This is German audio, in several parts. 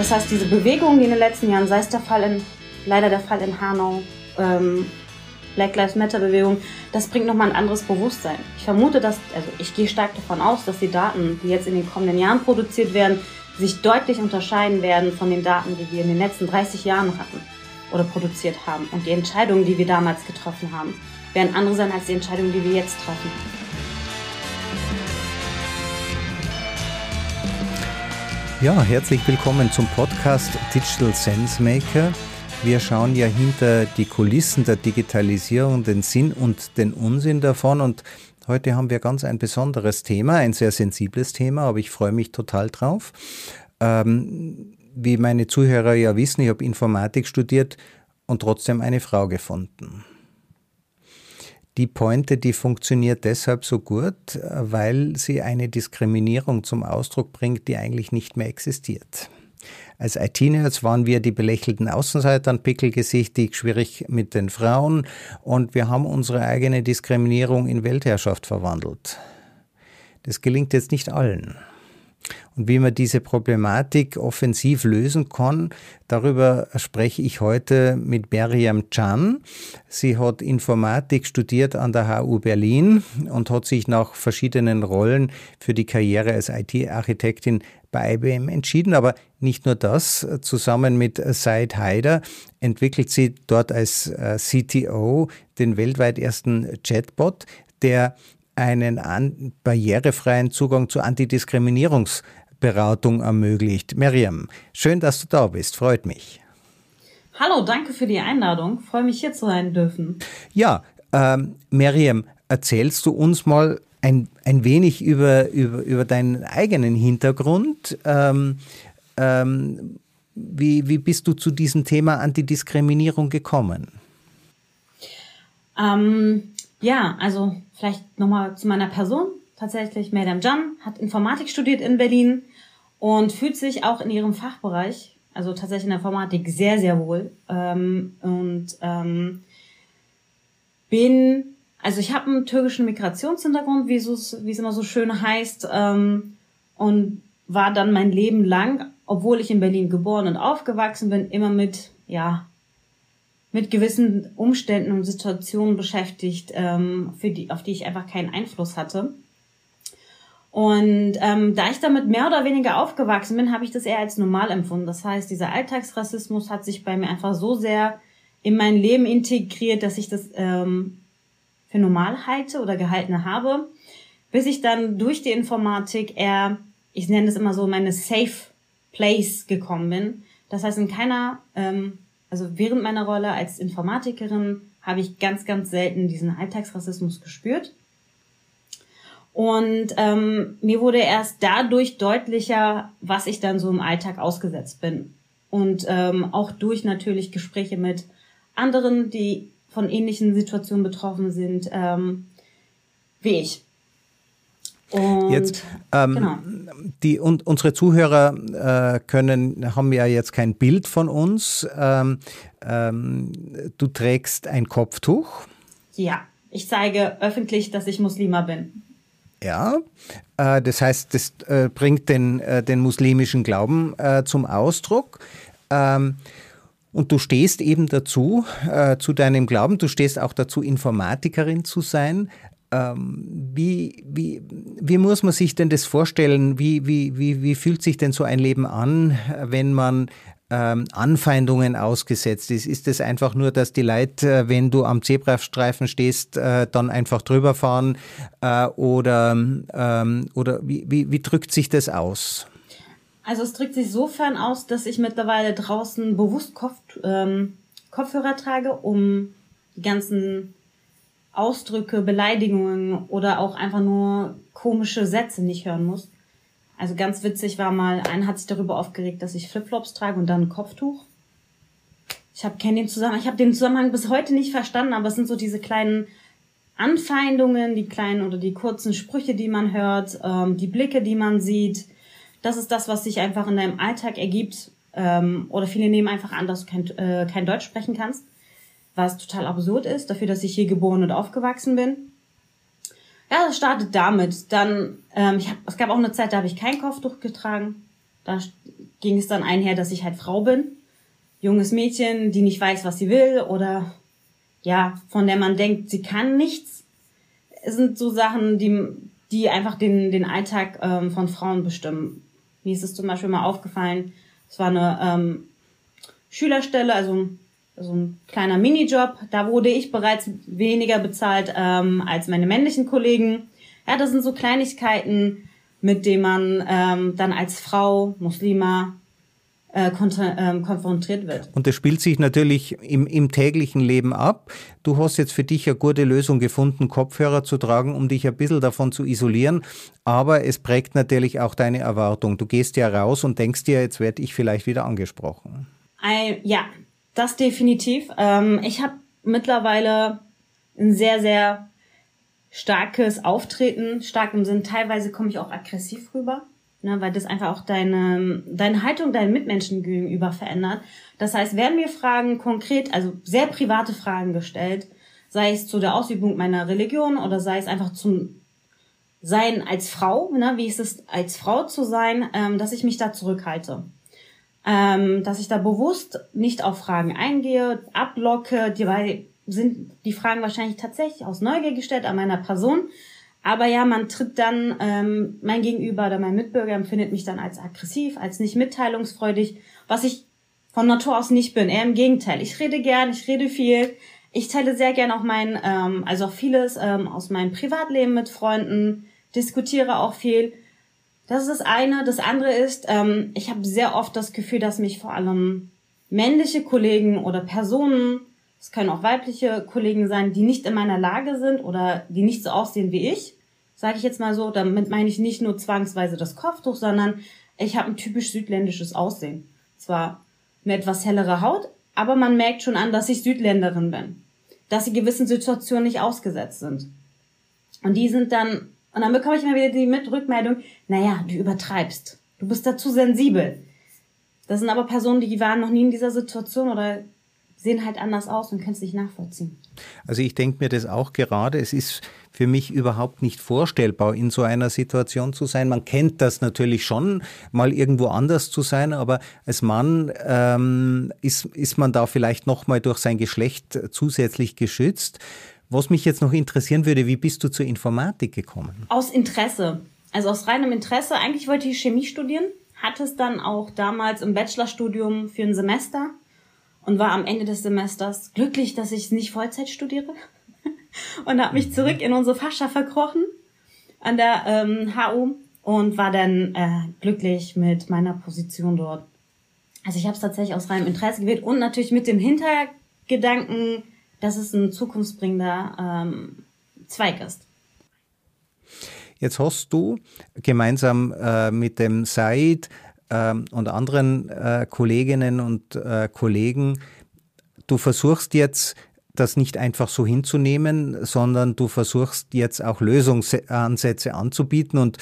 Das heißt, diese Bewegungen, die in den letzten Jahren, sei es der Fall in, leider der Fall in Hanau, ähm, Black Lives Matter Bewegung, das bringt nochmal ein anderes Bewusstsein. Ich vermute, dass, also ich gehe stark davon aus, dass die Daten, die jetzt in den kommenden Jahren produziert werden, sich deutlich unterscheiden werden von den Daten, die wir in den letzten 30 Jahren hatten oder produziert haben. Und die Entscheidungen, die wir damals getroffen haben, werden andere sein als die Entscheidungen, die wir jetzt treffen. Ja, herzlich willkommen zum Podcast Digital Sense Maker. Wir schauen ja hinter die Kulissen der Digitalisierung, den Sinn und den Unsinn davon. Und heute haben wir ganz ein besonderes Thema, ein sehr sensibles Thema, aber ich freue mich total drauf. Ähm, wie meine Zuhörer ja wissen, ich habe Informatik studiert und trotzdem eine Frau gefunden. Die Pointe, die funktioniert deshalb so gut, weil sie eine Diskriminierung zum Ausdruck bringt, die eigentlich nicht mehr existiert. Als IT-Nerds waren wir die belächelten Außenseitern, pickelgesichtig, schwierig mit den Frauen und wir haben unsere eigene Diskriminierung in Weltherrschaft verwandelt. Das gelingt jetzt nicht allen. Und wie man diese Problematik offensiv lösen kann, darüber spreche ich heute mit Miriam Chan. Sie hat Informatik studiert an der HU Berlin und hat sich nach verschiedenen Rollen für die Karriere als IT-Architektin bei IBM entschieden. Aber nicht nur das, zusammen mit Said Haider entwickelt sie dort als äh, CTO den weltweit ersten Chatbot, der einen barrierefreien Zugang zu Antidiskriminierungsberatung ermöglicht. Miriam, schön, dass du da bist. Freut mich. Hallo, danke für die Einladung. Freue mich hier zu sein dürfen. Ja, ähm, Miriam, erzählst du uns mal ein, ein wenig über, über, über deinen eigenen Hintergrund? Ähm, ähm, wie, wie bist du zu diesem Thema Antidiskriminierung gekommen? Ähm, ja, also vielleicht nochmal zu meiner Person. Tatsächlich, Madame Jan hat Informatik studiert in Berlin und fühlt sich auch in ihrem Fachbereich, also tatsächlich in der Informatik, sehr, sehr wohl. Ähm, und ähm, bin, also ich habe einen türkischen Migrationshintergrund, wie es immer so schön heißt, ähm, und war dann mein Leben lang, obwohl ich in Berlin geboren und aufgewachsen bin, immer mit, ja, mit gewissen Umständen und Situationen beschäftigt, ähm, für die, auf die ich einfach keinen Einfluss hatte. Und ähm, da ich damit mehr oder weniger aufgewachsen bin, habe ich das eher als normal empfunden. Das heißt, dieser Alltagsrassismus hat sich bei mir einfach so sehr in mein Leben integriert, dass ich das ähm, für normal halte oder gehalten habe, bis ich dann durch die Informatik eher, ich nenne es immer so, meine Safe Place gekommen bin. Das heißt, in keiner ähm, also während meiner Rolle als Informatikerin habe ich ganz, ganz selten diesen Alltagsrassismus gespürt. Und ähm, mir wurde erst dadurch deutlicher, was ich dann so im Alltag ausgesetzt bin. Und ähm, auch durch natürlich Gespräche mit anderen, die von ähnlichen Situationen betroffen sind, ähm, wie ich. Und jetzt, ähm, genau. die, und unsere Zuhörer äh, können, haben ja jetzt kein Bild von uns. Ähm, ähm, du trägst ein Kopftuch. Ja, ich zeige öffentlich, dass ich Muslima bin. Ja, äh, das heißt, das äh, bringt den, äh, den muslimischen Glauben äh, zum Ausdruck. Ähm, und du stehst eben dazu, äh, zu deinem Glauben, du stehst auch dazu, Informatikerin zu sein. Ähm, wie, wie, wie muss man sich denn das vorstellen? Wie, wie, wie, wie fühlt sich denn so ein Leben an, wenn man ähm, Anfeindungen ausgesetzt ist? Ist es einfach nur, dass die Leute, äh, wenn du am Zebrastreifen stehst, äh, dann einfach drüber fahren? Äh, oder ähm, oder wie, wie, wie drückt sich das aus? Also es drückt sich sofern aus, dass ich mittlerweile draußen bewusst Kopf, ähm, Kopfhörer trage, um die ganzen Ausdrücke, Beleidigungen oder auch einfach nur komische Sätze nicht hören muss. Also ganz witzig war mal, ein hat sich darüber aufgeregt, dass ich Flipflops trage und dann ein Kopftuch. Ich habe den Zusammenhang, ich habe den Zusammenhang bis heute nicht verstanden, aber es sind so diese kleinen Anfeindungen, die kleinen oder die kurzen Sprüche, die man hört, ähm, die Blicke, die man sieht. Das ist das, was sich einfach in deinem Alltag ergibt. Ähm, oder viele nehmen einfach an, dass du kein, äh, kein Deutsch sprechen kannst was total absurd ist, dafür, dass ich hier geboren und aufgewachsen bin. Ja, das startet damit. Dann, ähm, ich hab, es gab auch eine Zeit, da habe ich kein Kopftuch getragen. Da ging es dann einher, dass ich halt Frau bin. Junges Mädchen, die nicht weiß, was sie will oder ja, von der man denkt, sie kann nichts. Es sind so Sachen, die, die einfach den, den Alltag ähm, von Frauen bestimmen. Mir ist es zum Beispiel mal aufgefallen, es war eine ähm, Schülerstelle, also so ein kleiner Minijob. Da wurde ich bereits weniger bezahlt ähm, als meine männlichen Kollegen. Ja, das sind so Kleinigkeiten, mit denen man ähm, dann als Frau, Muslima, äh, ähm, konfrontiert wird. Und das spielt sich natürlich im, im täglichen Leben ab. Du hast jetzt für dich eine gute Lösung gefunden, Kopfhörer zu tragen, um dich ein bisschen davon zu isolieren. Aber es prägt natürlich auch deine Erwartung. Du gehst ja raus und denkst dir, jetzt werde ich vielleicht wieder angesprochen. Ein, ja, das definitiv. Ähm, ich habe mittlerweile ein sehr, sehr starkes Auftreten, stark im Sinn. Teilweise komme ich auch aggressiv rüber ne, weil das einfach auch deine, deine Haltung deinen Mitmenschen gegenüber verändert. Das heißt, werden mir Fragen konkret, also sehr private Fragen gestellt, sei es zu der Ausübung meiner Religion oder sei es einfach zum Sein als Frau, ne, wie ist es als Frau zu sein, ähm, dass ich mich da zurückhalte. Ähm, dass ich da bewusst nicht auf Fragen eingehe, ablocke, die sind die Fragen wahrscheinlich tatsächlich aus Neugier gestellt an meiner Person, aber ja, man tritt dann, ähm, mein Gegenüber oder mein Mitbürger empfindet mich dann als aggressiv, als nicht mitteilungsfreudig, was ich von Natur aus nicht bin. Eher im Gegenteil. Ich rede gern, ich rede viel. Ich teile sehr gern auch mein, ähm, also auch vieles ähm, aus meinem Privatleben mit Freunden, diskutiere auch viel. Das ist das eine. Das andere ist, ähm, ich habe sehr oft das Gefühl, dass mich vor allem männliche Kollegen oder Personen es können auch weibliche Kollegen sein, die nicht in meiner Lage sind oder die nicht so aussehen wie ich. Sage ich jetzt mal so, damit meine ich nicht nur zwangsweise das Kopftuch, sondern ich habe ein typisch südländisches Aussehen. Zwar eine etwas hellere Haut, aber man merkt schon an, dass ich Südländerin bin. Dass sie gewissen Situationen nicht ausgesetzt sind. Und die sind dann, und dann bekomme ich mal wieder die mit Rückmeldung, naja, du übertreibst. Du bist dazu sensibel. Das sind aber Personen, die waren noch nie in dieser Situation oder sehen halt anders aus und können es nicht nachvollziehen. Also ich denke mir das auch gerade. Es ist für mich überhaupt nicht vorstellbar, in so einer Situation zu sein. Man kennt das natürlich schon, mal irgendwo anders zu sein, aber als Mann ähm, ist, ist man da vielleicht nochmal durch sein Geschlecht zusätzlich geschützt. Was mich jetzt noch interessieren würde, wie bist du zur Informatik gekommen? Aus Interesse. Also aus reinem Interesse. Eigentlich wollte ich Chemie studieren, hatte es dann auch damals im Bachelorstudium für ein Semester und war am Ende des Semesters glücklich, dass ich nicht Vollzeit studiere und habe mich mhm. zurück in unsere Fachschaft verkrochen an der ähm, HU und war dann äh, glücklich mit meiner Position dort. Also ich habe es tatsächlich aus reinem Interesse gewählt und natürlich mit dem Hintergedanken, dass es ein zukunftsbringender ähm, Zweig ist. Jetzt hast du gemeinsam äh, mit dem Said ähm, und anderen äh, Kolleginnen und äh, Kollegen, du versuchst jetzt das nicht einfach so hinzunehmen, sondern du versuchst jetzt auch Lösungsansätze anzubieten und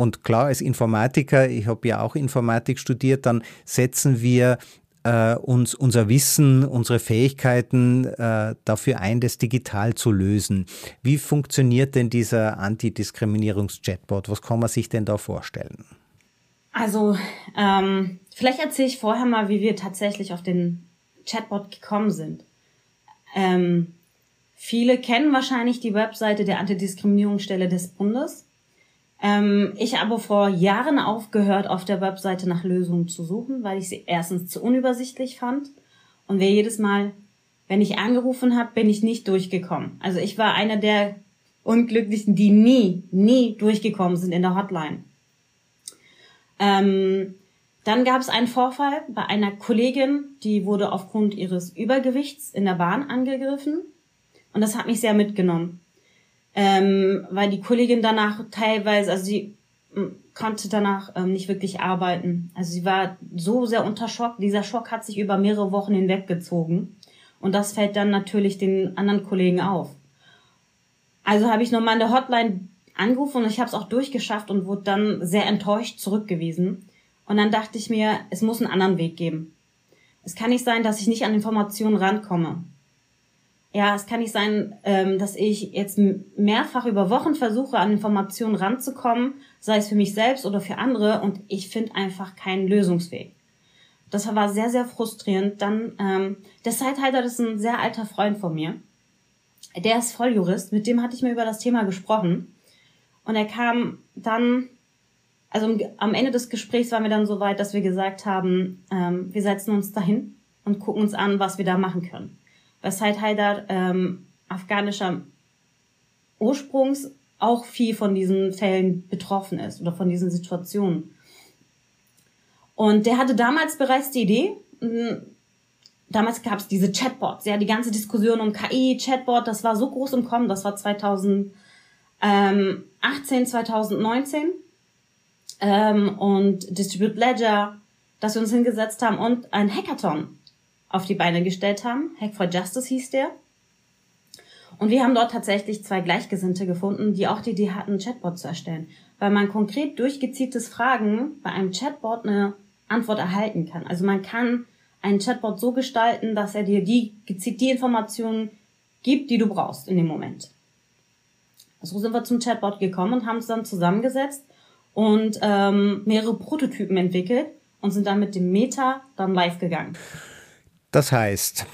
und klar, als Informatiker, ich habe ja auch Informatik studiert, dann setzen wir äh, uns unser Wissen, unsere Fähigkeiten äh, dafür ein, das digital zu lösen. Wie funktioniert denn dieser Antidiskriminierungs-Chatbot? Was kann man sich denn da vorstellen? Also, ähm, vielleicht erzähle ich vorher mal, wie wir tatsächlich auf den Chatbot gekommen sind. Ähm, viele kennen wahrscheinlich die Webseite der Antidiskriminierungsstelle des Bundes. Ähm, ich habe vor Jahren aufgehört, auf der Webseite nach Lösungen zu suchen, weil ich sie erstens zu unübersichtlich fand und wer jedes Mal, wenn ich angerufen habe, bin ich nicht durchgekommen. Also ich war einer der Unglücklichen, die nie, nie durchgekommen sind in der Hotline. Ähm, dann gab es einen Vorfall bei einer Kollegin, die wurde aufgrund ihres Übergewichts in der Bahn angegriffen. Und das hat mich sehr mitgenommen. Ähm, weil die Kollegin danach teilweise, also sie hm, konnte danach ähm, nicht wirklich arbeiten. Also sie war so sehr unter Schock. Dieser Schock hat sich über mehrere Wochen hinweggezogen. Und das fällt dann natürlich den anderen Kollegen auf. Also habe ich nochmal in der Hotline angerufen und ich habe es auch durchgeschafft und wurde dann sehr enttäuscht zurückgewiesen. Und dann dachte ich mir, es muss einen anderen Weg geben. Es kann nicht sein, dass ich nicht an Informationen rankomme. Ja, es kann nicht sein, ähm, dass ich jetzt mehrfach über Wochen versuche, an Informationen ranzukommen, sei es für mich selbst oder für andere, und ich finde einfach keinen Lösungsweg. Das war sehr, sehr frustrierend. Dann, ähm, der Sidehider ist ein sehr alter Freund von mir. Der ist Volljurist, mit dem hatte ich mir über das Thema gesprochen. Und er kam dann, also am Ende des Gesprächs waren wir dann so weit, dass wir gesagt haben, ähm, wir setzen uns dahin und gucken uns an, was wir da machen können. Weil Said Haidar ähm, afghanischer Ursprungs auch viel von diesen Fällen betroffen ist oder von diesen Situationen. Und der hatte damals bereits die Idee, damals gab es diese Chatbots, ja, die ganze Diskussion um KI, Chatbot, das war so groß im Kommen, das war 2018, 2019. Ähm, und Distribute Ledger, dass wir uns hingesetzt haben und ein Hackathon auf die Beine gestellt haben. Hack for Justice hieß der. Und wir haben dort tatsächlich zwei Gleichgesinnte gefunden, die auch die Idee hatten, einen Chatbot zu erstellen. Weil man konkret durchgezieltes Fragen bei einem Chatbot eine Antwort erhalten kann. Also man kann einen Chatbot so gestalten, dass er dir die gezielt die Informationen gibt, die du brauchst in dem Moment. So sind wir zum Chatbot gekommen und haben uns dann zusammengesetzt und ähm, mehrere Prototypen entwickelt und sind dann mit dem Meta dann live gegangen. Das heißt,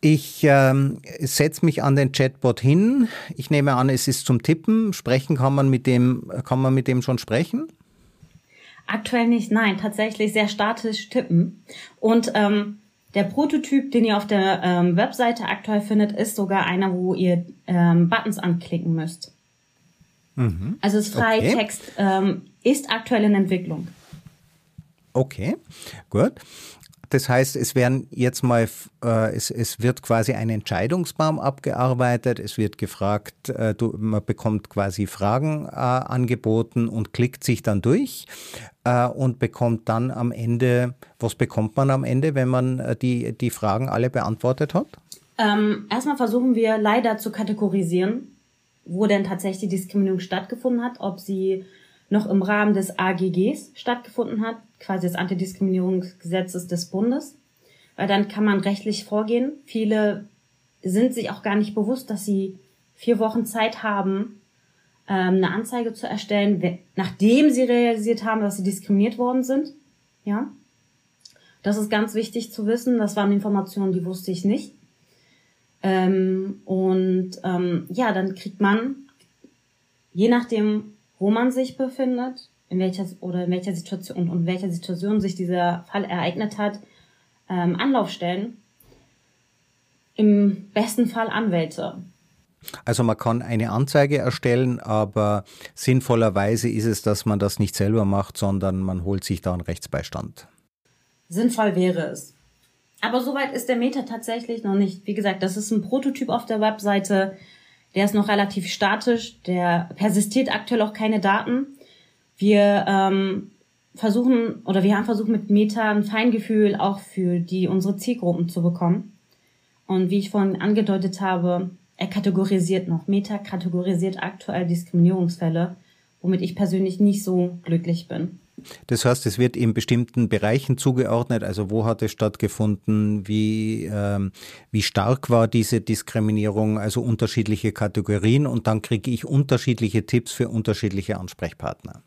ich ähm, setze mich an den Chatbot hin. Ich nehme an, es ist zum Tippen. Sprechen kann man mit dem, kann man mit dem schon sprechen? Aktuell nicht, nein, tatsächlich sehr statisch tippen. Und ähm, der Prototyp, den ihr auf der ähm, Webseite aktuell findet, ist sogar einer, wo ihr ähm, Buttons anklicken müsst. Mhm. Also das Freitext okay. ähm, ist aktuell in Entwicklung. Okay, gut. Das heißt, es werden jetzt mal, äh, es, es wird quasi ein Entscheidungsbaum abgearbeitet. Es wird gefragt, äh, du, man bekommt quasi Fragen äh, angeboten und klickt sich dann durch äh, und bekommt dann am Ende, was bekommt man am Ende, wenn man äh, die, die Fragen alle beantwortet hat? Ähm, erstmal versuchen wir leider zu kategorisieren, wo denn tatsächlich die Diskriminierung stattgefunden hat, ob sie noch im Rahmen des AGGs stattgefunden hat, quasi des Antidiskriminierungsgesetzes des Bundes, weil dann kann man rechtlich vorgehen. Viele sind sich auch gar nicht bewusst, dass sie vier Wochen Zeit haben, ähm, eine Anzeige zu erstellen, nachdem sie realisiert haben, dass sie diskriminiert worden sind. Ja, das ist ganz wichtig zu wissen. Das waren Informationen, die wusste ich nicht. Ähm, und ähm, ja, dann kriegt man, je nachdem, wo man sich befindet, in welcher oder in welcher Situation und in welcher Situation sich dieser Fall ereignet hat, ähm, Anlaufstellen. Im besten Fall Anwälte. Also man kann eine Anzeige erstellen, aber sinnvollerweise ist es, dass man das nicht selber macht, sondern man holt sich da einen Rechtsbeistand. Sinnvoll wäre es. Aber soweit ist der Meta tatsächlich noch nicht. Wie gesagt, das ist ein Prototyp auf der Webseite. Der ist noch relativ statisch, der persistiert aktuell auch keine Daten. Wir ähm, versuchen oder wir haben versucht mit Meta ein Feingefühl auch für die unsere Zielgruppen zu bekommen. Und wie ich vorhin angedeutet habe, er kategorisiert noch. Meta kategorisiert aktuell Diskriminierungsfälle, womit ich persönlich nicht so glücklich bin. Das heißt, es wird in bestimmten Bereichen zugeordnet, also wo hat es stattgefunden, wie, ähm, wie stark war diese Diskriminierung, also unterschiedliche Kategorien und dann kriege ich unterschiedliche Tipps für unterschiedliche Ansprechpartner.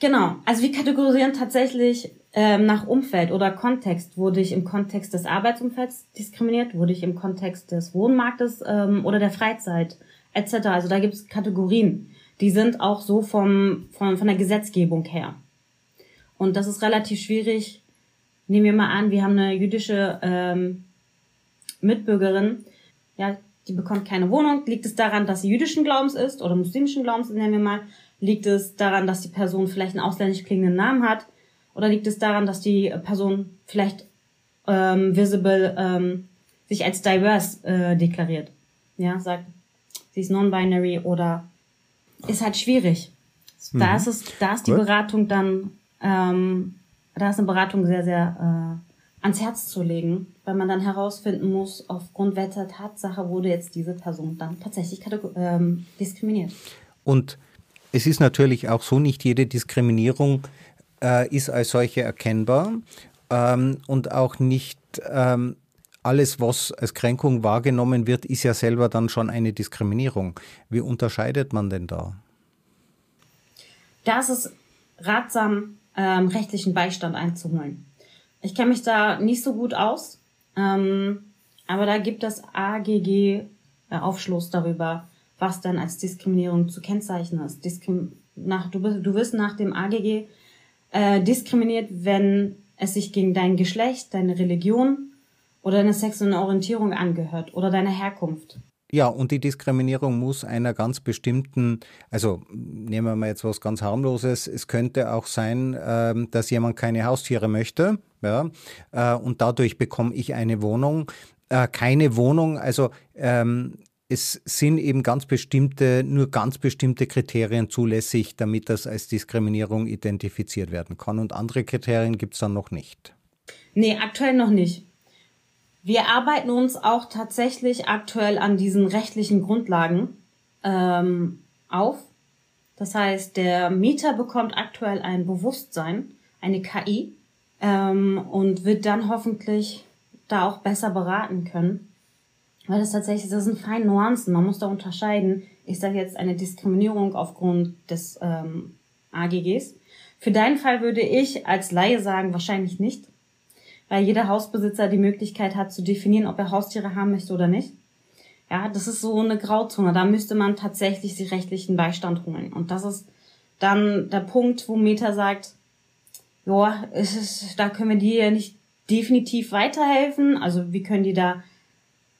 Genau, also wir kategorisieren tatsächlich ähm, nach Umfeld oder Kontext. Wurde ich im Kontext des Arbeitsumfelds diskriminiert? Wurde ich im Kontext des Wohnmarktes ähm, oder der Freizeit etc.? Also da gibt es Kategorien die sind auch so vom, von, von der Gesetzgebung her. Und das ist relativ schwierig. Nehmen wir mal an, wir haben eine jüdische ähm, Mitbürgerin, ja, die bekommt keine Wohnung. Liegt es daran, dass sie jüdischen Glaubens ist oder muslimischen Glaubens, nennen wir mal? Liegt es daran, dass die Person vielleicht einen ausländisch klingenden Namen hat? Oder liegt es daran, dass die Person vielleicht ähm, visible ähm, sich als diverse äh, deklariert? Ja, sagt, sie ist non-binary oder ist halt schwierig. Mhm. Da ist es, da ist die Gut. Beratung dann, ähm, da ist eine Beratung sehr, sehr äh, ans Herz zu legen, weil man dann herausfinden muss, aufgrund welcher Tatsache wurde jetzt diese Person dann tatsächlich ähm, diskriminiert. Und es ist natürlich auch so, nicht jede Diskriminierung äh, ist als solche erkennbar ähm, und auch nicht ähm, alles, was als Kränkung wahrgenommen wird, ist ja selber dann schon eine Diskriminierung. Wie unterscheidet man denn da? Da ist es ratsam, ähm, rechtlichen Beistand einzuholen. Ich kenne mich da nicht so gut aus, ähm, aber da gibt das AGG äh, Aufschluss darüber, was dann als Diskriminierung zu kennzeichnen ist. Diskrim nach, du, du wirst nach dem AGG äh, diskriminiert, wenn es sich gegen dein Geschlecht, deine Religion oder deine sexuelle Orientierung angehört oder deine Herkunft. Ja, und die Diskriminierung muss einer ganz bestimmten, also nehmen wir mal jetzt was ganz harmloses, es könnte auch sein, ähm, dass jemand keine Haustiere möchte, ja, äh, und dadurch bekomme ich eine Wohnung. Äh, keine Wohnung, also ähm, es sind eben ganz bestimmte, nur ganz bestimmte Kriterien zulässig, damit das als Diskriminierung identifiziert werden kann. Und andere Kriterien gibt es dann noch nicht. Nee, aktuell noch nicht. Wir arbeiten uns auch tatsächlich aktuell an diesen rechtlichen Grundlagen ähm, auf. Das heißt, der Mieter bekommt aktuell ein Bewusstsein, eine KI, ähm, und wird dann hoffentlich da auch besser beraten können. Weil das tatsächlich, das sind feine Nuancen. Man muss da unterscheiden. Ich sage jetzt eine Diskriminierung aufgrund des ähm, AGGs. Für deinen Fall würde ich als Laie sagen, wahrscheinlich nicht weil jeder Hausbesitzer die Möglichkeit hat zu definieren, ob er Haustiere haben möchte oder nicht. Ja, das ist so eine Grauzone. Da müsste man tatsächlich sich rechtlichen Beistand holen. Und das ist dann der Punkt, wo Meta sagt, ja, es ist, da können wir dir nicht definitiv weiterhelfen. Also wir können die da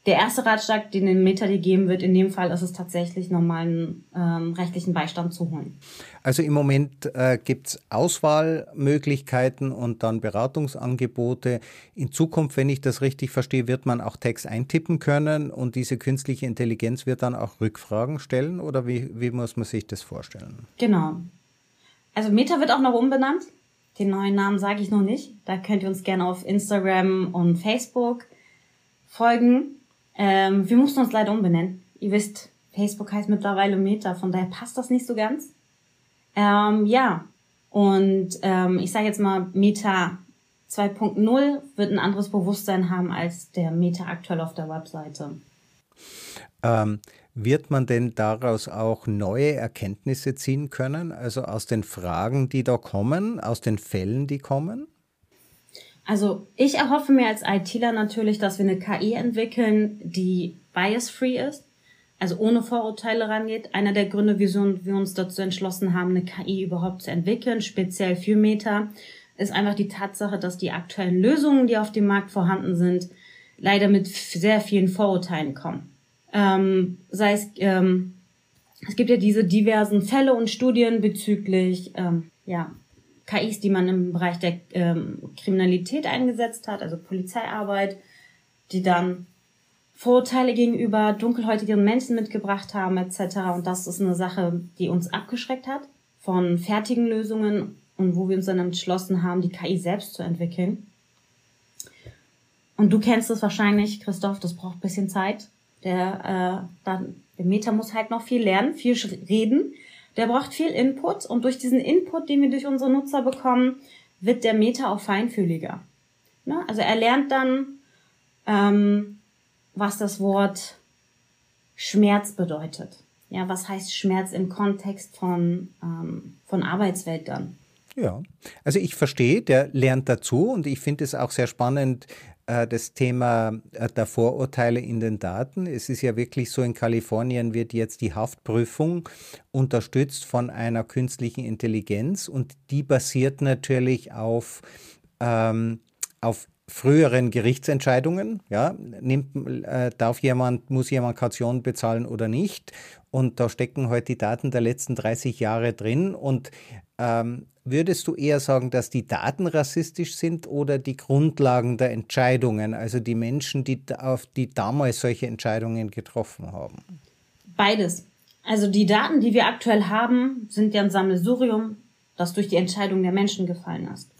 der erste Ratschlag, den den Meta dir geben wird, in dem Fall ist es tatsächlich normalen ähm, rechtlichen Beistand zu holen. Also im Moment äh, gibt es Auswahlmöglichkeiten und dann Beratungsangebote. In Zukunft, wenn ich das richtig verstehe, wird man auch Text eintippen können und diese künstliche Intelligenz wird dann auch Rückfragen stellen oder wie, wie muss man sich das vorstellen? Genau. Also Meta wird auch noch umbenannt. Den neuen Namen sage ich noch nicht. Da könnt ihr uns gerne auf Instagram und Facebook folgen. Ähm, wir mussten uns leider umbenennen. Ihr wisst, Facebook heißt mittlerweile Meta, von daher passt das nicht so ganz. Ähm, ja, und ähm, ich sage jetzt mal, Meta 2.0 wird ein anderes Bewusstsein haben als der Meta aktuell auf der Webseite. Ähm, wird man denn daraus auch neue Erkenntnisse ziehen können, also aus den Fragen, die da kommen, aus den Fällen, die kommen? Also ich erhoffe mir als ITler natürlich, dass wir eine KI entwickeln, die bias-free ist, also ohne Vorurteile rangeht. Einer der Gründe, wieso wir uns dazu entschlossen haben, eine KI überhaupt zu entwickeln, speziell für Meta, ist einfach die Tatsache, dass die aktuellen Lösungen, die auf dem Markt vorhanden sind, leider mit sehr vielen Vorurteilen kommen. Ähm, sei es, ähm, es gibt ja diese diversen Fälle und Studien bezüglich ähm, ja, KIs, die man im Bereich der ähm, Kriminalität eingesetzt hat, also Polizeiarbeit, die dann Vorurteile gegenüber dunkelhäutigen Menschen mitgebracht haben etc. Und das ist eine Sache, die uns abgeschreckt hat von fertigen Lösungen und wo wir uns dann entschlossen haben, die KI selbst zu entwickeln. Und du kennst es wahrscheinlich, Christoph, das braucht bisschen Zeit. Der, äh, dann, der Meta muss halt noch viel lernen, viel reden der braucht viel Input und durch diesen Input, den wir durch unsere Nutzer bekommen, wird der Meta auch feinfühliger. Ne? Also er lernt dann, ähm, was das Wort Schmerz bedeutet. Ja, was heißt Schmerz im Kontext von, ähm, von Arbeitswelt dann? Ja, also ich verstehe, der lernt dazu und ich finde es auch sehr spannend, das Thema äh, der Vorurteile in den Daten. Es ist ja wirklich so, in Kalifornien wird jetzt die Haftprüfung unterstützt von einer künstlichen Intelligenz und die basiert natürlich auf, ähm, auf früheren Gerichtsentscheidungen, ja, nimmt, äh, darf jemand, muss jemand Kaution bezahlen oder nicht. Und da stecken heute halt die Daten der letzten 30 Jahre drin. Und ähm, würdest du eher sagen, dass die Daten rassistisch sind oder die Grundlagen der Entscheidungen, also die Menschen, die, auf die damals solche Entscheidungen getroffen haben? Beides. Also die Daten, die wir aktuell haben, sind ja ein Sammelsurium, das durch die Entscheidung der Menschen gefallen ist.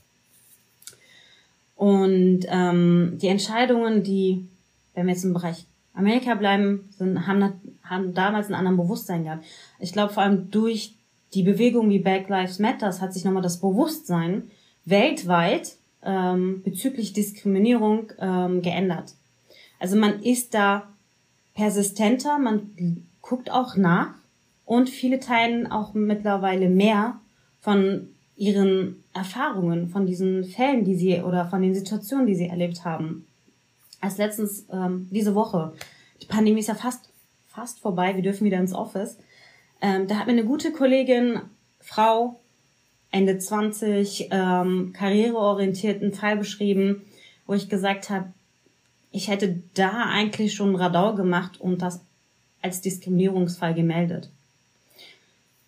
Und ähm, die Entscheidungen, die, wenn wir jetzt im Bereich Amerika bleiben, sind, haben, haben damals einen anderen Bewusstsein gehabt. Ich glaube vor allem durch die Bewegung wie Black Lives Matters hat sich nochmal das Bewusstsein weltweit ähm, bezüglich Diskriminierung ähm, geändert. Also man ist da persistenter, man guckt auch nach und viele teilen auch mittlerweile mehr von ihren Erfahrungen, von diesen Fällen, die sie oder von den Situationen, die sie erlebt haben. Als letztens ähm, diese Woche, die Pandemie ist ja fast fast vorbei, wir dürfen wieder ins Office. Ähm, da hat mir eine gute Kollegin, Frau, Ende 20, ähm, karriereorientierten Fall beschrieben, wo ich gesagt habe, ich hätte da eigentlich schon Radau gemacht und das als Diskriminierungsfall gemeldet.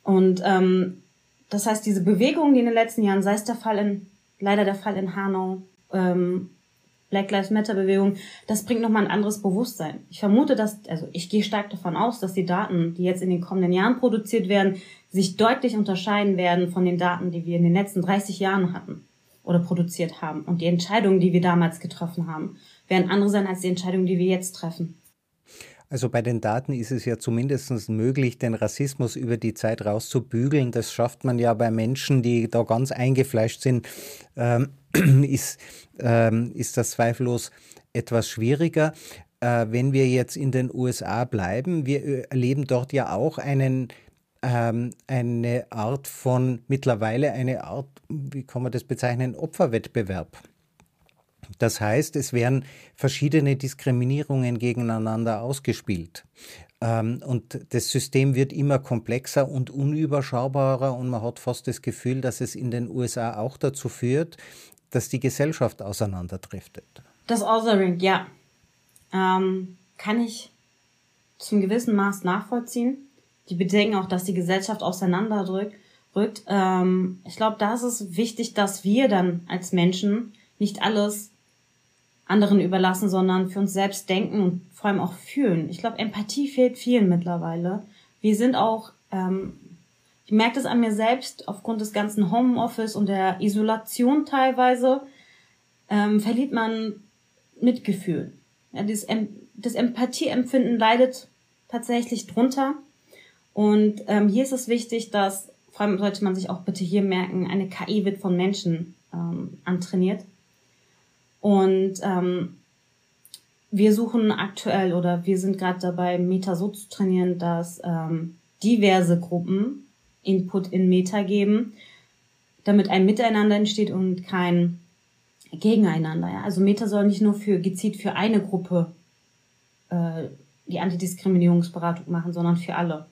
Und ähm, das heißt, diese Bewegung, die in den letzten Jahren, sei es der Fall in, leider der Fall in Hanau, ähm, Black Lives Matter Bewegung, das bringt nochmal ein anderes Bewusstsein. Ich vermute, dass, also ich gehe stark davon aus, dass die Daten, die jetzt in den kommenden Jahren produziert werden, sich deutlich unterscheiden werden von den Daten, die wir in den letzten 30 Jahren hatten oder produziert haben. Und die Entscheidungen, die wir damals getroffen haben, werden andere sein als die Entscheidungen, die wir jetzt treffen. Also bei den Daten ist es ja zumindest möglich, den Rassismus über die Zeit rauszubügeln. Das schafft man ja bei Menschen, die da ganz eingefleischt sind, ähm, ist, ähm, ist das zweifellos etwas schwieriger. Äh, wenn wir jetzt in den USA bleiben, wir erleben dort ja auch einen ähm, eine Art von, mittlerweile eine Art, wie kann man das bezeichnen, Opferwettbewerb. Das heißt, es werden verschiedene Diskriminierungen gegeneinander ausgespielt. Ähm, und das System wird immer komplexer und unüberschaubarer und man hat fast das Gefühl, dass es in den USA auch dazu führt, dass die Gesellschaft auseinanderdriftet. Das Othering, ja. Ähm, kann ich zum gewissen Maß nachvollziehen. Die bedenken auch, dass die Gesellschaft auseinanderdrückt. Rückt. Ähm, ich glaube, da ist es wichtig, dass wir dann als Menschen nicht alles anderen überlassen, sondern für uns selbst denken und vor allem auch fühlen. Ich glaube, Empathie fehlt vielen mittlerweile. Wir sind auch, ähm, ich merke das an mir selbst, aufgrund des ganzen Homeoffice und der Isolation teilweise, ähm, verliert man Mitgefühl. Ja, das, das Empathieempfinden leidet tatsächlich drunter. Und ähm, hier ist es wichtig, dass, vor allem sollte man sich auch bitte hier merken, eine KI wird von Menschen ähm, antrainiert. Und ähm, wir suchen aktuell oder wir sind gerade dabei, Meta so zu trainieren, dass ähm, diverse Gruppen Input in Meta geben, damit ein Miteinander entsteht und kein Gegeneinander. Ja? Also Meta soll nicht nur für gezielt für eine Gruppe äh, die Antidiskriminierungsberatung machen, sondern für alle.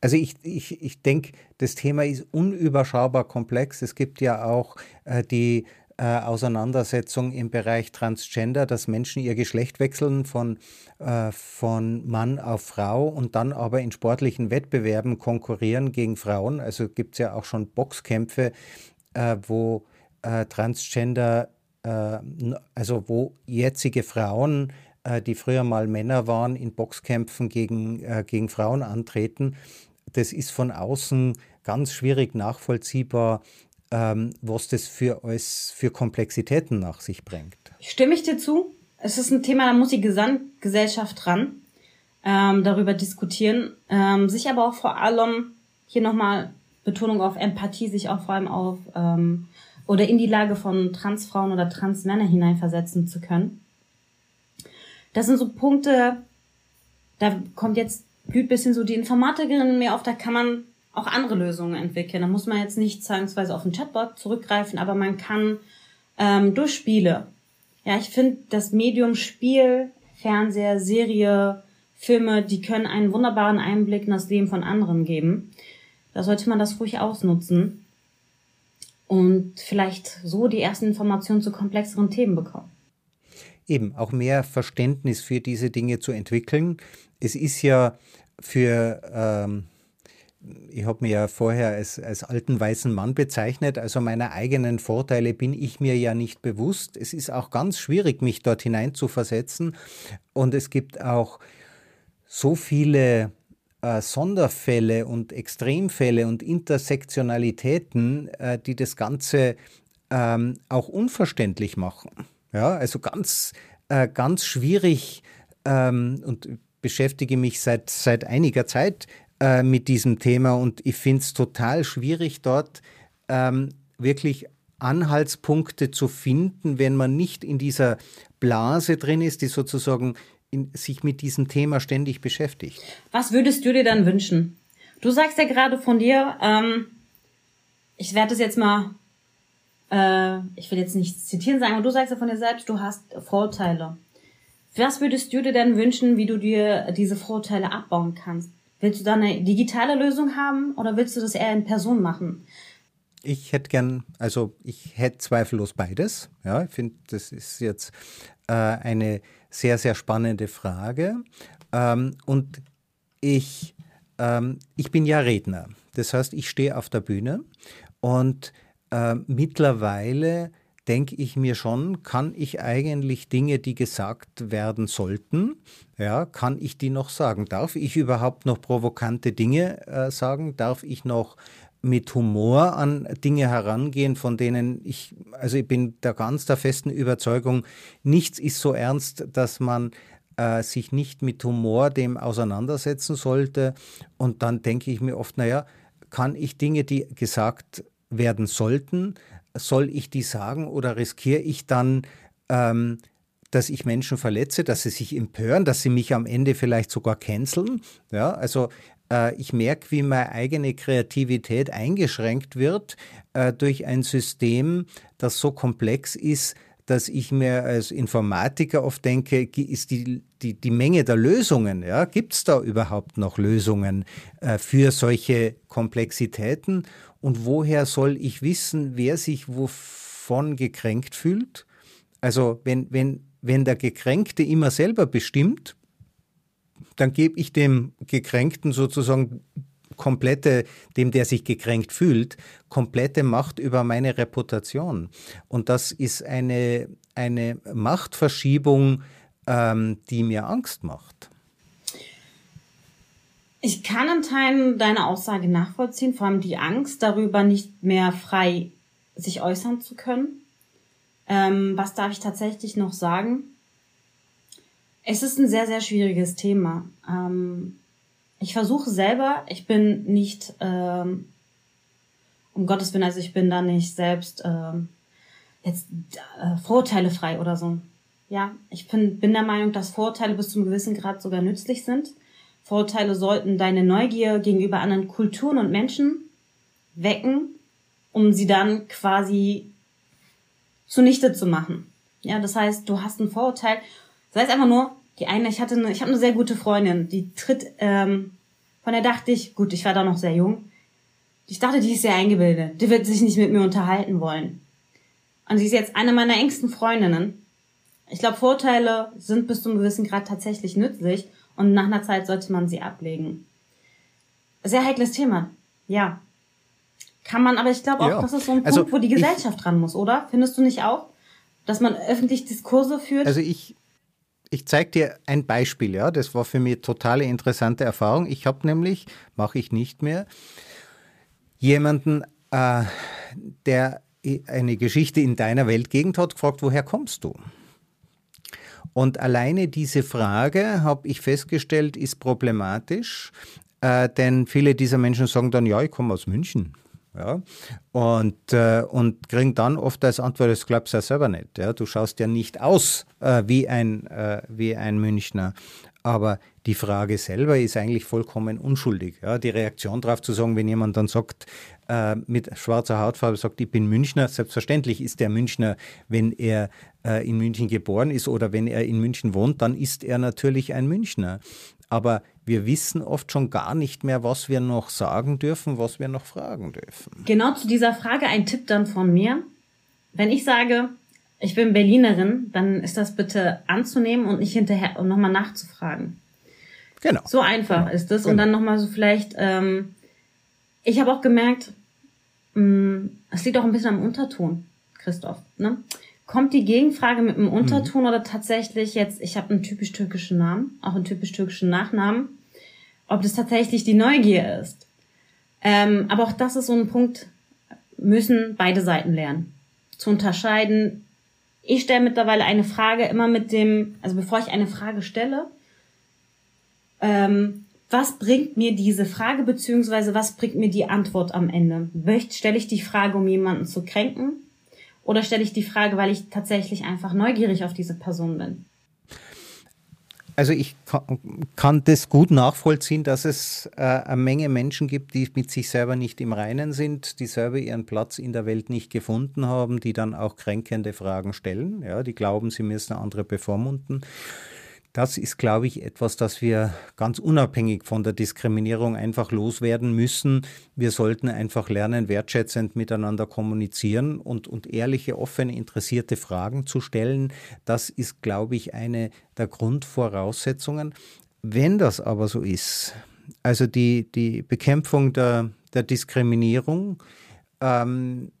Also ich, ich, ich denke, das Thema ist unüberschaubar komplex. Es gibt ja auch äh, die äh, Auseinandersetzung im Bereich Transgender, dass Menschen ihr Geschlecht wechseln von, äh, von Mann auf Frau und dann aber in sportlichen Wettbewerben konkurrieren gegen Frauen. Also gibt es ja auch schon Boxkämpfe, äh, wo äh, Transgender, äh, also wo jetzige Frauen, äh, die früher mal Männer waren, in Boxkämpfen gegen, gegen Frauen antreten. Das ist von außen ganz schwierig nachvollziehbar, ähm, was das für alles für Komplexitäten nach sich bringt. Stimme ich dir zu? Es ist ein Thema, da muss die Gesamtgesellschaft dran ähm, darüber diskutieren, ähm, sich aber auch vor allem hier nochmal Betonung auf Empathie, sich auch vor allem auf ähm, oder in die Lage von Transfrauen oder Transmänner hineinversetzen zu können. Das sind so Punkte, da kommt jetzt blüht bisschen so die Informatikerin mir auf, da kann man auch andere Lösungen entwickeln. Da muss man jetzt nicht zwangsweise auf ein Chatbot zurückgreifen, aber man kann ähm, durch Spiele. Ja, ich finde, das Medium Spiel, Fernseher, Serie, Filme, die können einen wunderbaren Einblick in das Leben von anderen geben. Da sollte man das ruhig ausnutzen und vielleicht so die ersten Informationen zu komplexeren Themen bekommen. Eben, auch mehr Verständnis für diese Dinge zu entwickeln. Es ist ja für ähm, ich habe mich ja vorher als, als alten weißen Mann bezeichnet, also meiner eigenen Vorteile bin ich mir ja nicht bewusst. Es ist auch ganz schwierig, mich dort hinein zu versetzen. Und es gibt auch so viele äh, Sonderfälle und Extremfälle und Intersektionalitäten, äh, die das Ganze ähm, auch unverständlich machen. Ja, also ganz, äh, ganz schwierig ähm, und beschäftige mich seit, seit einiger Zeit äh, mit diesem Thema und ich finde es total schwierig, dort ähm, wirklich Anhaltspunkte zu finden, wenn man nicht in dieser Blase drin ist, die sozusagen in, sich mit diesem Thema ständig beschäftigt. Was würdest du dir dann wünschen? Du sagst ja gerade von dir, ähm, ich werde es jetzt mal, äh, ich will jetzt nicht zitieren sagen, aber du sagst ja von dir selbst, du hast Vorteile. Was würdest du dir denn wünschen, wie du dir diese Vorteile abbauen kannst? Willst du da eine digitale Lösung haben oder willst du das eher in Person machen? Ich hätte gern, also ich hätte zweifellos beides. Ja, ich finde, das ist jetzt äh, eine sehr, sehr spannende Frage. Ähm, und ich, ähm, ich bin ja Redner. Das heißt, ich stehe auf der Bühne und äh, mittlerweile denke ich mir schon, kann ich eigentlich Dinge, die gesagt werden sollten, ja, kann ich die noch sagen? Darf ich überhaupt noch provokante Dinge äh, sagen? Darf ich noch mit Humor an Dinge herangehen, von denen ich, also ich bin da ganz der festen Überzeugung, nichts ist so ernst, dass man äh, sich nicht mit Humor dem auseinandersetzen sollte. Und dann denke ich mir oft, naja, kann ich Dinge, die gesagt werden sollten, soll ich die sagen oder riskiere ich dann, ähm, dass ich Menschen verletze, dass sie sich empören, dass sie mich am Ende vielleicht sogar canceln? Ja, also äh, ich merke, wie meine eigene Kreativität eingeschränkt wird äh, durch ein System, das so komplex ist, dass ich mir als Informatiker oft denke, ist die, die, die Menge der Lösungen, ja, gibt es da überhaupt noch Lösungen äh, für solche Komplexitäten? Und woher soll ich wissen, wer sich wovon gekränkt fühlt? Also wenn, wenn, wenn der Gekränkte immer selber bestimmt, dann gebe ich dem Gekränkten sozusagen komplette, dem der sich gekränkt fühlt, komplette Macht über meine Reputation. Und das ist eine, eine Machtverschiebung, ähm, die mir Angst macht. Ich kann in Teilen deine Aussage nachvollziehen, vor allem die Angst darüber, nicht mehr frei sich äußern zu können. Ähm, was darf ich tatsächlich noch sagen? Es ist ein sehr, sehr schwieriges Thema. Ähm, ich versuche selber, ich bin nicht, ähm, um Gottes Willen, also ich bin da nicht selbst ähm, jetzt äh, vorurteilefrei oder so. Ja, ich bin, bin der Meinung, dass Vorurteile bis zum gewissen Grad sogar nützlich sind. Vorurteile sollten deine Neugier gegenüber anderen Kulturen und Menschen wecken, um sie dann quasi zunichte zu machen. Ja, das heißt, du hast ein Vorurteil Sei es einfach nur, die eine, ich hatte eine, ich habe eine sehr gute Freundin, die tritt, ähm, von der dachte ich, gut, ich war da noch sehr jung, ich dachte, die ist sehr eingebildet, die wird sich nicht mit mir unterhalten wollen. Und sie ist jetzt eine meiner engsten Freundinnen. Ich glaube, Vorteile sind bis zu einem gewissen Grad tatsächlich nützlich und nach einer Zeit sollte man sie ablegen. Sehr heikles Thema, ja. Kann man, aber ich glaube auch, ja. das ist so ein also Punkt, wo die Gesellschaft dran muss, oder? Findest du nicht auch? Dass man öffentlich Diskurse führt? Also ich, ich zeige dir ein Beispiel, ja, das war für mich totale interessante Erfahrung. Ich habe nämlich, mache ich nicht mehr, jemanden, äh, der eine Geschichte in deiner Weltgegend hat, gefragt, woher kommst du? Und alleine diese Frage, habe ich festgestellt, ist problematisch, äh, denn viele dieser Menschen sagen dann, ja, ich komme aus München. Ja? Und, äh, und kriegen dann oft als Antwort, das glaubst du ja selber nicht. Ja? Du schaust ja nicht aus äh, wie, ein, äh, wie ein Münchner. Aber die Frage selber ist eigentlich vollkommen unschuldig. Ja? Die Reaktion darauf zu sagen, wenn jemand dann sagt, äh, mit schwarzer Hautfarbe sagt, ich bin Münchner, selbstverständlich ist der Münchner, wenn er äh, in München geboren ist oder wenn er in München wohnt, dann ist er natürlich ein Münchner. Aber wir wissen oft schon gar nicht mehr, was wir noch sagen dürfen, was wir noch fragen dürfen. Genau zu dieser Frage ein Tipp dann von mir. Wenn ich sage, ich bin Berlinerin, dann ist das bitte anzunehmen und nicht hinterher und nochmal nachzufragen. Genau. So einfach genau. ist es. Genau. Und dann nochmal so vielleicht, ähm, ich habe auch gemerkt, mh, mm, es liegt auch ein bisschen am Unterton, Christoph. Ne? Kommt die Gegenfrage mit einem Unterton mhm. oder tatsächlich jetzt, ich habe einen typisch türkischen Namen, auch einen typisch türkischen Nachnamen, ob das tatsächlich die Neugier ist. Ähm, aber auch das ist so ein Punkt, müssen beide Seiten lernen. Zu unterscheiden. Ich stelle mittlerweile eine Frage immer mit dem, also bevor ich eine Frage stelle, ähm, was bringt mir diese Frage, beziehungsweise was bringt mir die Antwort am Ende? Stelle ich die Frage, um jemanden zu kränken? Oder stelle ich die Frage, weil ich tatsächlich einfach neugierig auf diese Person bin? Also ich kann, das gut nachvollziehen, dass es äh, eine Menge Menschen gibt, die mit sich selber nicht im Reinen sind, die selber ihren Platz in der Welt nicht gefunden haben, die dann auch kränkende Fragen stellen. Ja, die glauben, sie müssen andere bevormunden. Das ist, glaube ich, etwas, das wir ganz unabhängig von der Diskriminierung einfach loswerden müssen. Wir sollten einfach lernen, wertschätzend miteinander kommunizieren und, und ehrliche, offene, interessierte Fragen zu stellen. Das ist, glaube ich, eine der Grundvoraussetzungen. Wenn das aber so ist, also die, die Bekämpfung der, der Diskriminierung, ähm,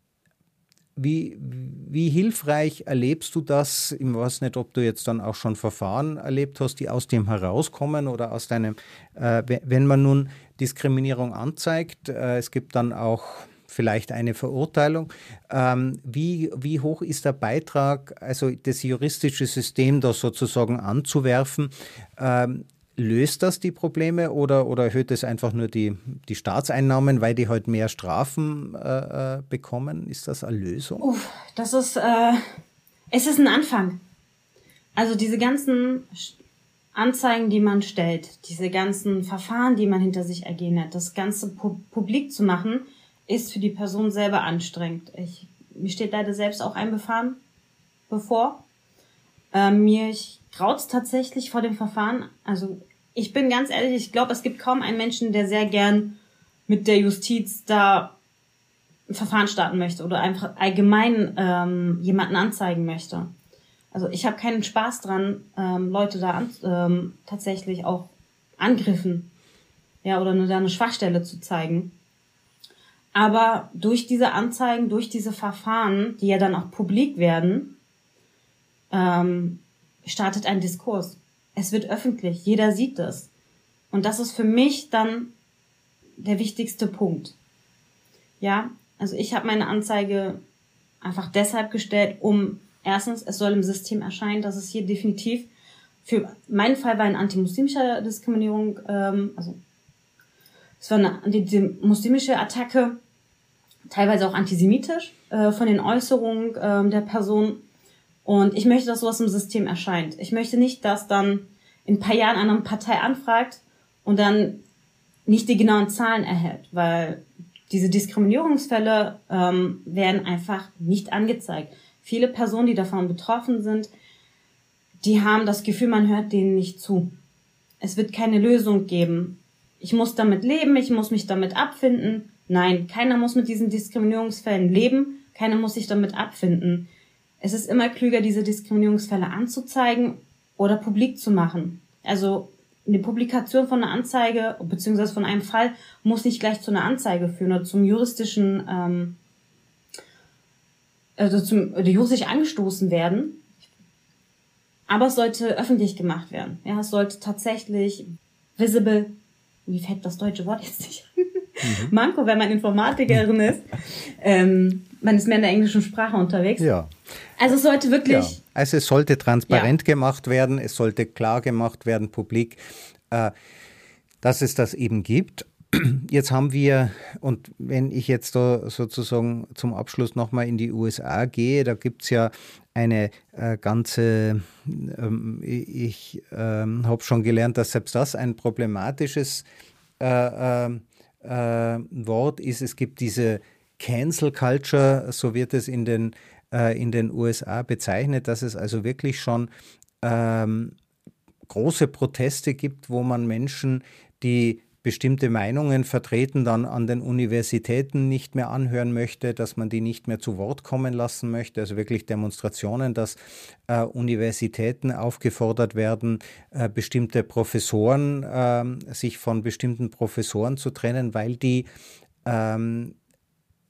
wie, wie hilfreich erlebst du das? Ich weiß nicht, ob du jetzt dann auch schon Verfahren erlebt hast, die aus dem herauskommen oder aus deinem, äh, wenn man nun Diskriminierung anzeigt, äh, es gibt dann auch vielleicht eine Verurteilung. Ähm, wie, wie hoch ist der Beitrag, also das juristische System da sozusagen anzuwerfen? Ähm, Löst das die Probleme oder, oder erhöht es einfach nur die, die Staatseinnahmen, weil die halt mehr Strafen äh, äh bekommen? Ist das eine Lösung? Uff, das ist, äh, es ist ein Anfang. Also diese ganzen Anzeigen, die man stellt, diese ganzen Verfahren, die man hinter sich ergehen hat, das Ganze pu publik zu machen, ist für die Person selber anstrengend. Ich, mir steht leider selbst auch ein Befahren bevor. Ähm, mir graut tatsächlich vor dem Verfahren. Also ich bin ganz ehrlich, ich glaube, es gibt kaum einen Menschen, der sehr gern mit der Justiz da ein Verfahren starten möchte oder einfach allgemein ähm, jemanden anzeigen möchte. Also ich habe keinen Spaß dran, ähm, Leute da an, ähm, tatsächlich auch angriffen, ja, oder nur da eine Schwachstelle zu zeigen. Aber durch diese Anzeigen, durch diese Verfahren, die ja dann auch publik werden, ähm, startet ein Diskurs. Es wird öffentlich, jeder sieht das. Und das ist für mich dann der wichtigste Punkt. Ja, also ich habe meine Anzeige einfach deshalb gestellt, um erstens, es soll im System erscheinen, dass es hier definitiv für meinen Fall war eine antimuslimische Diskriminierung, ähm, also es war eine antimuslimische Attacke, teilweise auch antisemitisch äh, von den Äußerungen äh, der Person und ich möchte, dass sowas im System erscheint. Ich möchte nicht, dass dann in ein paar Jahren eine Partei anfragt und dann nicht die genauen Zahlen erhält, weil diese Diskriminierungsfälle ähm, werden einfach nicht angezeigt. Viele Personen, die davon betroffen sind, die haben das Gefühl, man hört denen nicht zu. Es wird keine Lösung geben. Ich muss damit leben, ich muss mich damit abfinden. Nein, keiner muss mit diesen Diskriminierungsfällen leben, keiner muss sich damit abfinden. Es ist immer klüger, diese Diskriminierungsfälle anzuzeigen oder publik zu machen. Also eine Publikation von einer Anzeige beziehungsweise von einem Fall muss nicht gleich zu einer Anzeige führen oder zum juristischen, ähm, also zum oder juristisch angestoßen werden. Aber es sollte öffentlich gemacht werden. Ja, es sollte tatsächlich visible, wie fällt das deutsche Wort jetzt nicht? Mhm. Manko, wenn man Informatikerin ist. Ähm, man ist mehr in der englischen Sprache unterwegs. Ja. Also es sollte wirklich. Ja. Also es sollte transparent ja. gemacht werden, es sollte klar gemacht werden, publik, äh, dass es das eben gibt. Jetzt haben wir, und wenn ich jetzt da sozusagen zum Abschluss nochmal in die USA gehe, da gibt es ja eine äh, ganze, ähm, ich ähm, habe schon gelernt, dass selbst das ein problematisches äh, äh, äh Wort ist. Es gibt diese Cancel Culture, so wird es in den, äh, in den USA bezeichnet, dass es also wirklich schon ähm, große Proteste gibt, wo man Menschen, die bestimmte Meinungen vertreten, dann an den Universitäten nicht mehr anhören möchte, dass man die nicht mehr zu Wort kommen lassen möchte. Also wirklich Demonstrationen, dass äh, Universitäten aufgefordert werden, äh, bestimmte Professoren, äh, sich von bestimmten Professoren zu trennen, weil die ähm,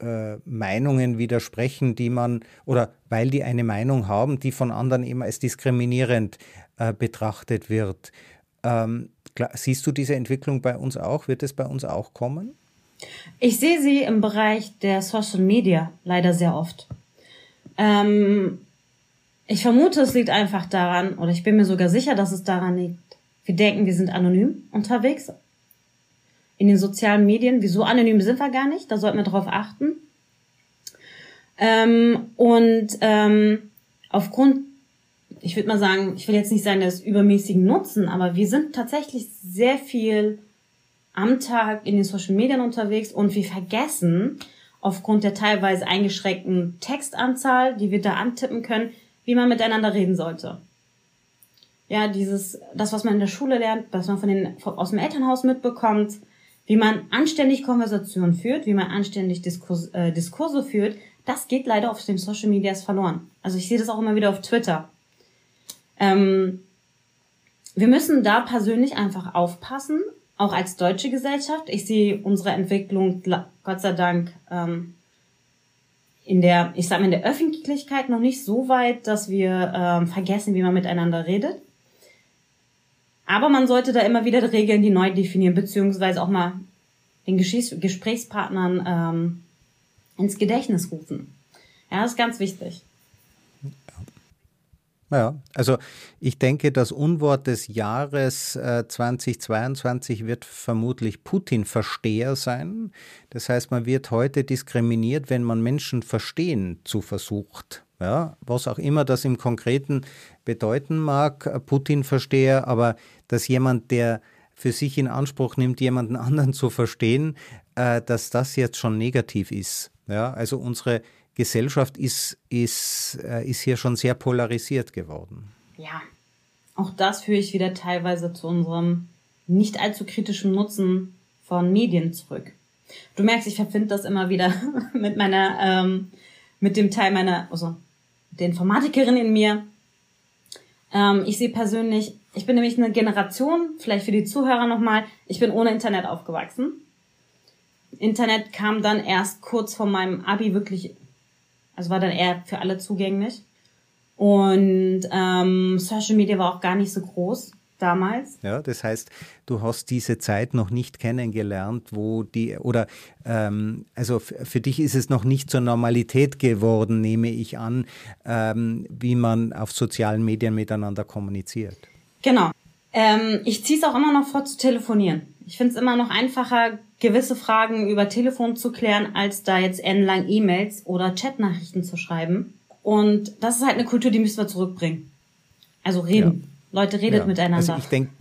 äh, Meinungen widersprechen, die man oder weil die eine Meinung haben, die von anderen immer als diskriminierend äh, betrachtet wird. Ähm, siehst du diese Entwicklung bei uns auch? Wird es bei uns auch kommen? Ich sehe sie im Bereich der Social Media leider sehr oft. Ähm, ich vermute, es liegt einfach daran, oder ich bin mir sogar sicher, dass es daran liegt. Wir denken, wir sind anonym unterwegs, in den sozialen Medien. Wieso anonym sind wir gar nicht? Da sollten wir drauf achten. Ähm, und ähm, aufgrund, ich würde mal sagen, ich will jetzt nicht sagen, des übermäßigen Nutzen, aber wir sind tatsächlich sehr viel am Tag in den Social Medien unterwegs und wir vergessen aufgrund der teilweise eingeschränkten Textanzahl, die wir da antippen können, wie man miteinander reden sollte. Ja, dieses, das, was man in der Schule lernt, was man von den, aus dem Elternhaus mitbekommt, wie man anständig Konversationen führt, wie man anständig Diskurs, äh, Diskurse führt, das geht leider auf den Social Medias verloren. Also ich sehe das auch immer wieder auf Twitter. Ähm, wir müssen da persönlich einfach aufpassen, auch als deutsche Gesellschaft. Ich sehe unsere Entwicklung, Gott sei Dank, ähm, in der, ich sag mal, in der Öffentlichkeit noch nicht so weit, dass wir ähm, vergessen, wie man miteinander redet. Aber man sollte da immer wieder Regeln, die neu definieren, beziehungsweise auch mal den Gesprächspartnern ähm, ins Gedächtnis rufen. Ja, das ist ganz wichtig. Ja, also ich denke, das Unwort des Jahres äh, 2022 wird vermutlich Putin-Versteher sein. Das heißt, man wird heute diskriminiert, wenn man Menschen verstehen zu versucht. Ja, was auch immer das im Konkreten bedeuten mag, Putin-Versteher, aber dass jemand, der für sich in Anspruch nimmt, jemanden anderen zu verstehen, äh, dass das jetzt schon negativ ist. Ja, also unsere Gesellschaft ist, ist, äh, ist hier schon sehr polarisiert geworden. Ja, auch das führe ich wieder teilweise zu unserem nicht allzu kritischen Nutzen von Medien zurück. Du merkst, ich verbinde das immer wieder mit meiner, ähm, mit dem Teil meiner, also der Informatikerin in mir. Ähm, ich sehe persönlich, ich bin nämlich eine Generation, vielleicht für die Zuhörer nochmal, ich bin ohne Internet aufgewachsen. Internet kam dann erst kurz vor meinem Abi wirklich also war dann eher für alle zugänglich. Und ähm, Social Media war auch gar nicht so groß damals. Ja, das heißt, du hast diese Zeit noch nicht kennengelernt, wo die, oder ähm, also für dich ist es noch nicht zur Normalität geworden, nehme ich an, ähm, wie man auf sozialen Medien miteinander kommuniziert. Genau. Ähm, ich ziehe es auch immer noch vor zu telefonieren. Ich finde es immer noch einfacher, gewisse Fragen über Telefon zu klären, als da jetzt endlang E-Mails oder Chatnachrichten zu schreiben. Und das ist halt eine Kultur, die müssen wir zurückbringen. Also reden. Ja. Leute, redet ja. miteinander. Also ich denke,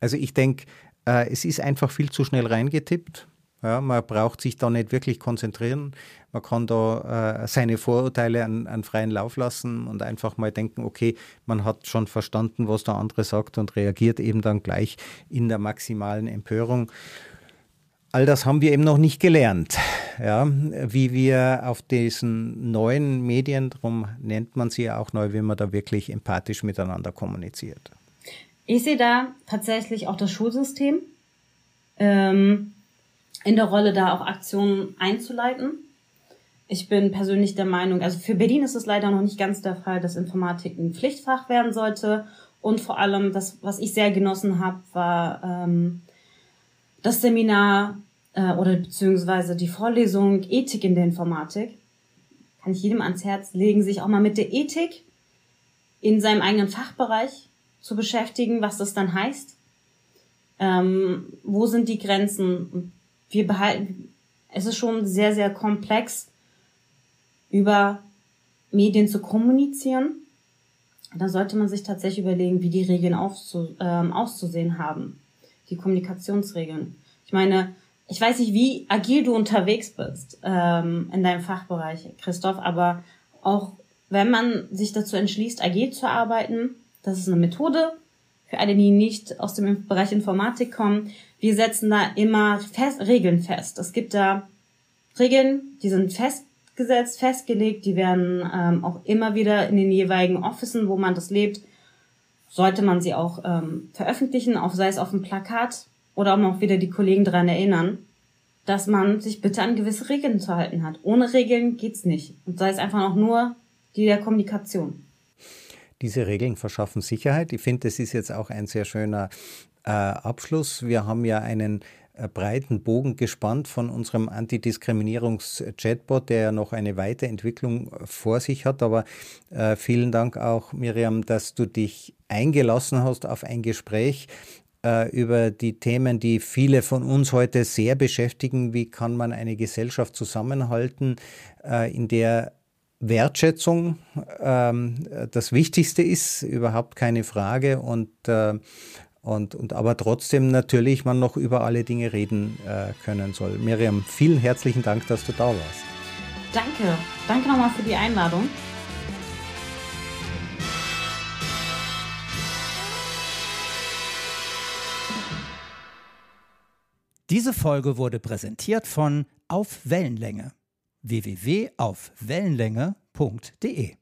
also ich denk, äh, es ist einfach viel zu schnell reingetippt. Ja, man braucht sich da nicht wirklich konzentrieren. Man kann da äh, seine Vorurteile an, an, freien Lauf lassen und einfach mal denken, okay, man hat schon verstanden, was der andere sagt und reagiert eben dann gleich in der maximalen Empörung. All das haben wir eben noch nicht gelernt, ja, wie wir auf diesen neuen Medien, darum nennt man sie ja auch neu, wie man da wirklich empathisch miteinander kommuniziert. Ich sehe da tatsächlich auch das Schulsystem. Ähm in der Rolle, da auch Aktionen einzuleiten. Ich bin persönlich der Meinung, also für Berlin ist es leider noch nicht ganz der Fall, dass Informatik ein Pflichtfach werden sollte. Und vor allem, das, was ich sehr genossen habe, war ähm, das Seminar äh, oder beziehungsweise die Vorlesung Ethik in der Informatik. Kann ich jedem ans Herz legen, sich auch mal mit der Ethik in seinem eigenen Fachbereich zu beschäftigen, was das dann heißt. Ähm, wo sind die Grenzen? wir behalten, es ist schon sehr, sehr komplex, über Medien zu kommunizieren. Da sollte man sich tatsächlich überlegen, wie die Regeln aufzu, ähm, auszusehen haben. Die Kommunikationsregeln. Ich meine, ich weiß nicht, wie agil du unterwegs bist ähm, in deinem Fachbereich, Christoph, aber auch wenn man sich dazu entschließt, agil zu arbeiten, das ist eine Methode, für alle, die nicht aus dem Bereich Informatik kommen, wir setzen da immer fest, Regeln fest. Es gibt da Regeln, die sind festgesetzt, festgelegt, die werden ähm, auch immer wieder in den jeweiligen Officen, wo man das lebt, sollte man sie auch ähm, veröffentlichen, auch sei es auf dem Plakat oder um auch wieder die Kollegen daran erinnern, dass man sich bitte an gewisse Regeln zu halten hat. Ohne Regeln geht's nicht. Und sei es einfach auch nur die der Kommunikation. Diese Regeln verschaffen Sicherheit. Ich finde, das ist jetzt auch ein sehr schöner äh, Abschluss. Wir haben ja einen breiten Bogen gespannt von unserem Antidiskriminierungs-Chatbot, der ja noch eine Weiterentwicklung vor sich hat. Aber äh, vielen Dank auch, Miriam, dass du dich eingelassen hast auf ein Gespräch, äh, über die Themen, die viele von uns heute sehr beschäftigen. Wie kann man eine Gesellschaft zusammenhalten, äh, in der Wertschätzung ähm, das Wichtigste ist, überhaupt keine Frage. Und, äh, und, und aber trotzdem natürlich man noch über alle Dinge reden äh, können soll. Miriam, vielen herzlichen Dank, dass du da warst. Danke. Danke nochmal für die Einladung. Diese Folge wurde präsentiert von Auf Wellenlänge www.aufwellenlänge.de